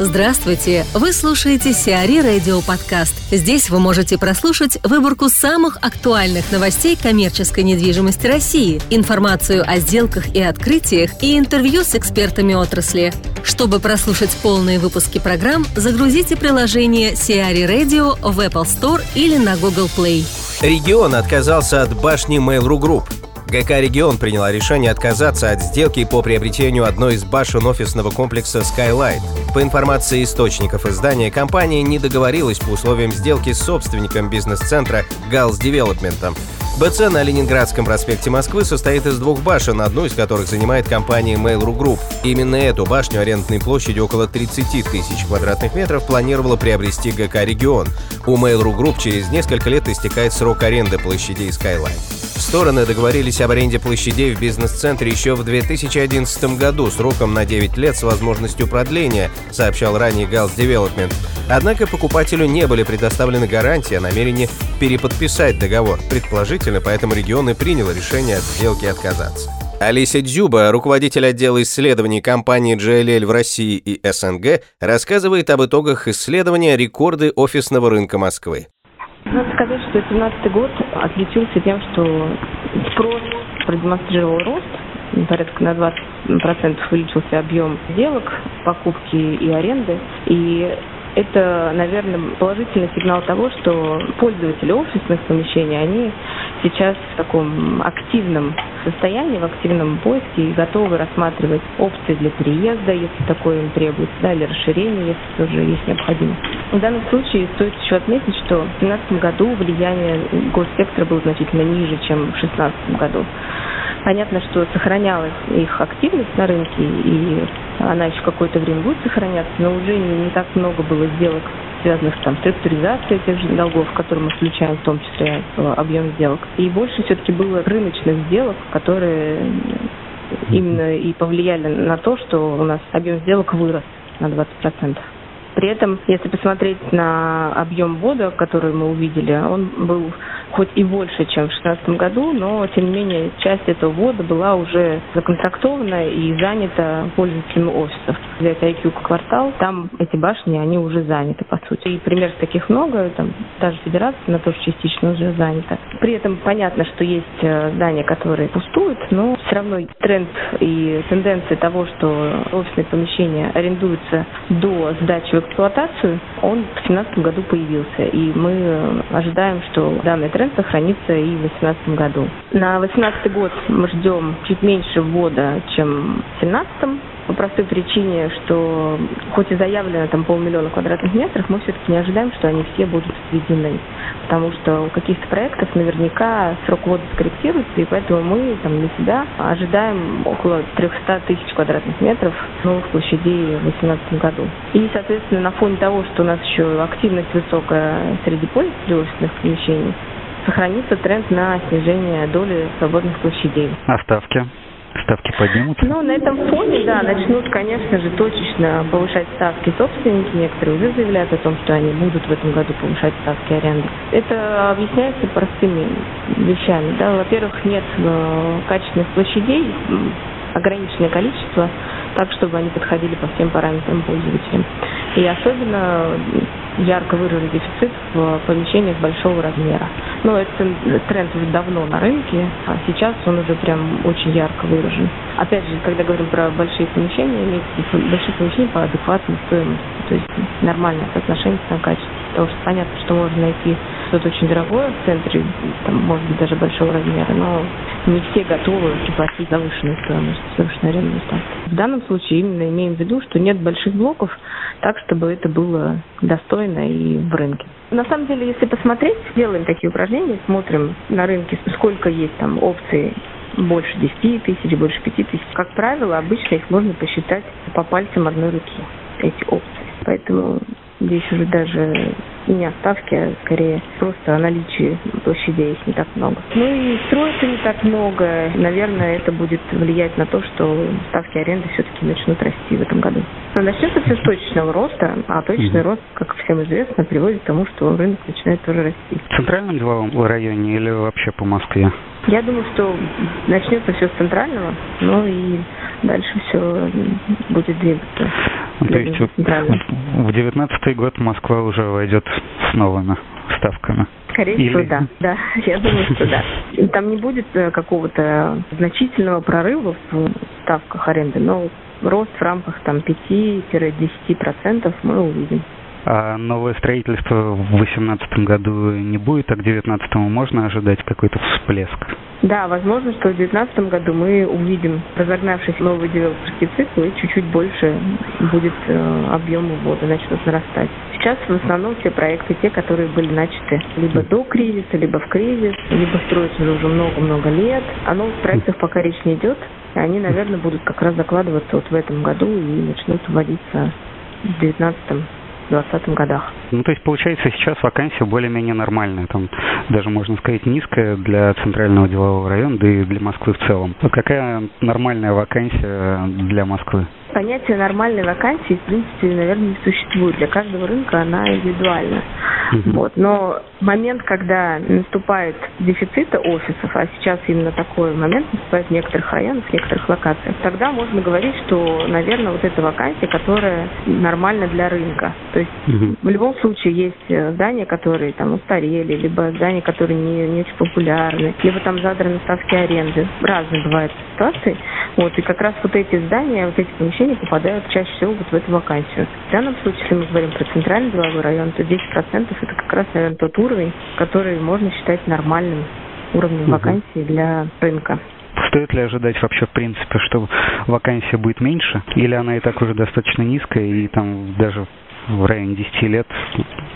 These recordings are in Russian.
Здравствуйте! Вы слушаете Сиари Радио Подкаст. Здесь вы можете прослушать выборку самых актуальных новостей коммерческой недвижимости России, информацию о сделках и открытиях и интервью с экспертами отрасли. Чтобы прослушать полные выпуски программ, загрузите приложение Сиари Radio в Apple Store или на Google Play. Регион отказался от башни Mail.ru Group. ГК «Регион» приняла решение отказаться от сделки по приобретению одной из башен офисного комплекса Skylight. По информации источников издания, компания не договорилась по условиям сделки с собственником бизнес-центра «Галс Девелопментом». БЦ на Ленинградском проспекте Москвы состоит из двух башен, одну из которых занимает компания Mail.ru Group. Именно эту башню арендной площадью около 30 тысяч квадратных метров планировала приобрести ГК «Регион». У Mail.ru Group через несколько лет истекает срок аренды площадей Skyline. Стороны договорились об аренде площадей в бизнес-центре еще в 2011 году сроком на 9 лет с возможностью продления, сообщал ранее Галс Development. Однако покупателю не были предоставлены гарантии о намерении переподписать договор. Предположительно, поэтому регион и принял решение от сделки отказаться. Алися Дзюба, руководитель отдела исследований компании JLL в России и СНГ, рассказывает об итогах исследования «Рекорды офисного рынка Москвы». Надо сказать, что 2017 год отличился тем, что спрос продемонстрировал рост, порядка на 20% увеличился объем сделок, покупки и аренды. И это, наверное, положительный сигнал того, что пользователи офисных помещений, они сейчас в таком активном состоянии, в активном поиске и готовы рассматривать опции для переезда, если такое им требуется, да, или расширение, если тоже есть необходимость. В данном случае стоит еще отметить, что в 2017 году влияние госсектора было значительно ниже, чем в 2016 году. Понятно, что сохранялась их активность на рынке, и она еще какое-то время будет сохраняться, но уже не, так много было сделок, связанных там, с структуризацией тех же долгов, которые мы включаем в том числе в объем сделок. И больше все-таки было рыночных сделок, которые именно и повлияли на то, что у нас объем сделок вырос на 20%. При этом, если посмотреть на объем ввода, который мы увидели, он был хоть и больше, чем в 2016 году, но, тем не менее, часть этого ввода была уже законтрактована и занята пользователями офисов. Взять IQ квартал, там эти башни, они уже заняты, по сути. И примеров таких много, там даже федерация, она тоже частично уже занята. При этом понятно, что есть э, здания, которые пустуют, но все равно тренд и тенденция того, что офисные помещения арендуются до сдачи в эксплуатацию, он в 2017 году появился. И мы ожидаем, что данный тренд сохранится и в 2018 году. На 2018 год мы ждем чуть меньше ввода, чем в 2017 по простой причине, что хоть и заявлено там полмиллиона квадратных метров, мы все-таки не ожидаем, что они все будут сведены. Потому что у каких-то проектов наверняка срок ввода скорректируется, и поэтому мы там для себя ожидаем около 300 тысяч квадратных метров новых площадей в 2018 году. И, соответственно, на фоне того, что у нас еще активность высокая среди пользователей офисных помещений, сохранится тренд на снижение доли свободных площадей. А ставки? Ставки поднимутся? Ну, на этом фоне, да, начнут, конечно же, точечно повышать ставки собственники. Некоторые уже заявляют о том, что они будут в этом году повышать ставки аренды. Это объясняется простыми вещами. Да. Во-первых, нет э, качественных площадей, ограниченное количество, так, чтобы они подходили по всем параметрам пользователям. И особенно ярко выражен дефицит в помещениях большого размера. Но этот тренд уже давно на рынке, а сейчас он уже прям очень ярко выражен. Опять же, когда говорим про большие помещения, имеется большие помещения по адекватной стоимости, то есть нормальное соотношение цена-качество. Потому что понятно, что можно найти что-то очень дорогое в центре, там, может быть, даже большого размера, но не все готовы платить завышенную стоимость, завышенную арендную ставку. В данном случае именно имеем в виду, что нет больших блоков, так, чтобы это было достойно и в рынке. На самом деле, если посмотреть, делаем такие упражнения, смотрим на рынке, сколько есть там опций больше 10 тысяч, больше 5 тысяч. Как правило, обычно их можно посчитать по пальцам одной руки, эти опции. Поэтому Здесь уже даже и не оставки, а скорее просто о наличии площадей их не так много. Ну и строится не так много. Наверное, это будет влиять на то, что ставки аренды все-таки начнут расти в этом году. Но начнется все с точечного роста, а точечный mm рост, как всем известно, приводит к тому, что рынок начинает тоже расти. В центральном деловом районе или вообще по Москве? Я думаю, что начнется все с центрального, ну и дальше все будет двигаться. То есть в девятнадцатый год Москва уже войдет с новыми ставками. Скорее Или... всего, да. Да, я думаю, что да. Там не будет э, какого-то значительного прорыва в ставках аренды, но рост в рамках там 5-10% мы увидим. А новое строительство в 2018 году не будет, а к 2019 можно ожидать какой-то всплеск? Да, возможно, что в 2019 году мы увидим разогнавшийся новый девелоперский цикл и чуть-чуть больше будет э, объем ввода, начнут нарастать. Сейчас в основном все проекты те, которые были начаты либо до кризиса, либо в кризис, либо строятся уже много-много лет. А новых проектов пока речь не идет. Они, наверное, будут как раз закладываться вот в этом году и начнут вводиться в 2019 2020 годах. Ну, то есть, получается, сейчас вакансия более-менее нормальная, там даже, можно сказать, низкая для центрального делового района, да и для Москвы в целом. А какая нормальная вакансия для Москвы? Понятие нормальной вакансии, в принципе, наверное, не существует. Для каждого рынка она индивидуальна. Uh-huh. Вот. Но момент, когда наступает дефицит офисов, а сейчас именно такой момент наступает в некоторых районах, в некоторых локациях, тогда можно говорить, что, наверное, вот эта вакансия, которая нормальна для рынка. То есть uh-huh. в любом случае есть э, здания, которые там устарели, либо здания, которые не, не очень популярны, либо там задраны ставки аренды. Разные бывают ситуации. Вот, и как раз вот эти здания, вот эти помещения попадают чаще всего вот в эту вакансию. В данном случае, если мы говорим про центральный деловой район, то 10% это как раз, наверное, тот уровень, который можно считать нормальным уровнем угу. вакансии для рынка. Стоит ли ожидать вообще в принципе, что вакансия будет меньше, или она и так уже достаточно низкая, и там даже в районе 10 лет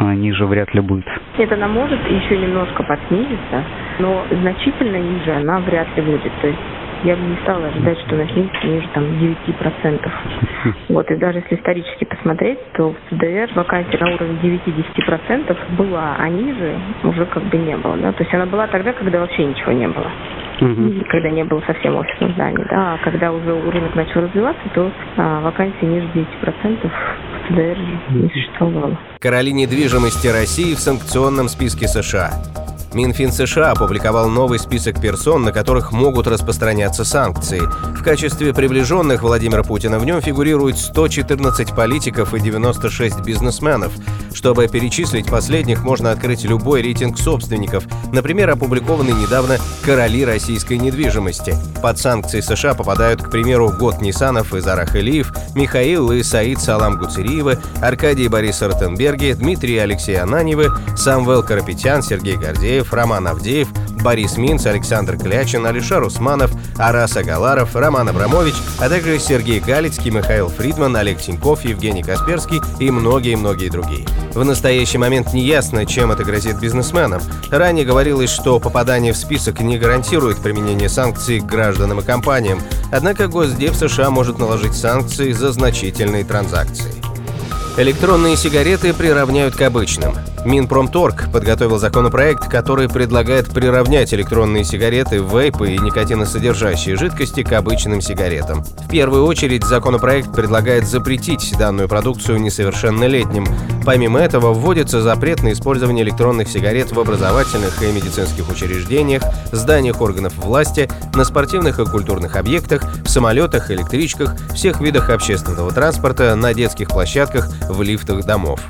ниже вряд ли будет? Нет, она может еще немножко подснизиться, но значительно ниже она вряд ли будет. То есть я бы не стала ожидать, что снизится ниже там 9%. Вот, и даже если исторически посмотреть, то в ЦДР вакансия на уровне 9-10% была, а ниже уже как бы не было. Да? То есть она была тогда, когда вообще ничего не было. Угу. Когда не было совсем офисных зданий. Да? А когда уже рынок начал развиваться, то а, вакансии ниже 10% в ЦДР не существовало. Короли недвижимости России в санкционном списке США. Минфин США опубликовал новый список персон, на которых могут распространяться санкции. В качестве приближенных Владимира Путина в нем фигурирует 114 политиков и 96 бизнесменов. Чтобы перечислить последних, можно открыть любой рейтинг собственников, например, опубликованный недавно «Короли российской недвижимости». Под санкции США попадают, к примеру, Год Нисанов и Зарах Илиев, Михаил и Саид Салам Гуцериевы, Аркадий Борис Ротенберги, Дмитрий Алексей Ананьевы, Самвел Карапетян, Сергей Гордеев, Андреев, Роман Авдеев, Борис Минц, Александр Клячин, Алишер Усманов, Арас Агаларов, Роман Абрамович, а также Сергей Галицкий, Михаил Фридман, Олег Тиньков, Евгений Касперский и многие-многие другие. В настоящий момент не ясно, чем это грозит бизнесменам. Ранее говорилось, что попадание в список не гарантирует применение санкций к гражданам и компаниям, однако Госдеп США может наложить санкции за значительные транзакции. Электронные сигареты приравняют к обычным. Минпромторг подготовил законопроект, который предлагает приравнять электронные сигареты, вейпы и никотиносодержащие жидкости к обычным сигаретам. В первую очередь законопроект предлагает запретить данную продукцию несовершеннолетним. Помимо этого, вводится запрет на использование электронных сигарет в образовательных и медицинских учреждениях, зданиях органов власти, на спортивных и культурных объектах, в самолетах, электричках, всех видах общественного транспорта, на детских площадках, в лифтах домов.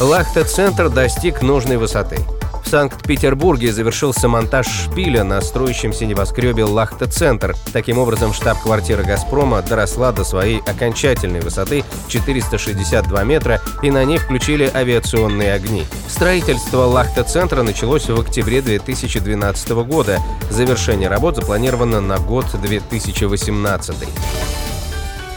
Лахта-центр достиг нужной высоты. В Санкт-Петербурге завершился монтаж шпиля на строящемся небоскребе Лахта-центр. Таким образом, штаб-квартира «Газпрома» доросла до своей окончательной высоты 462 метра, и на ней включили авиационные огни. Строительство Лахта-центра началось в октябре 2012 года. Завершение работ запланировано на год 2018.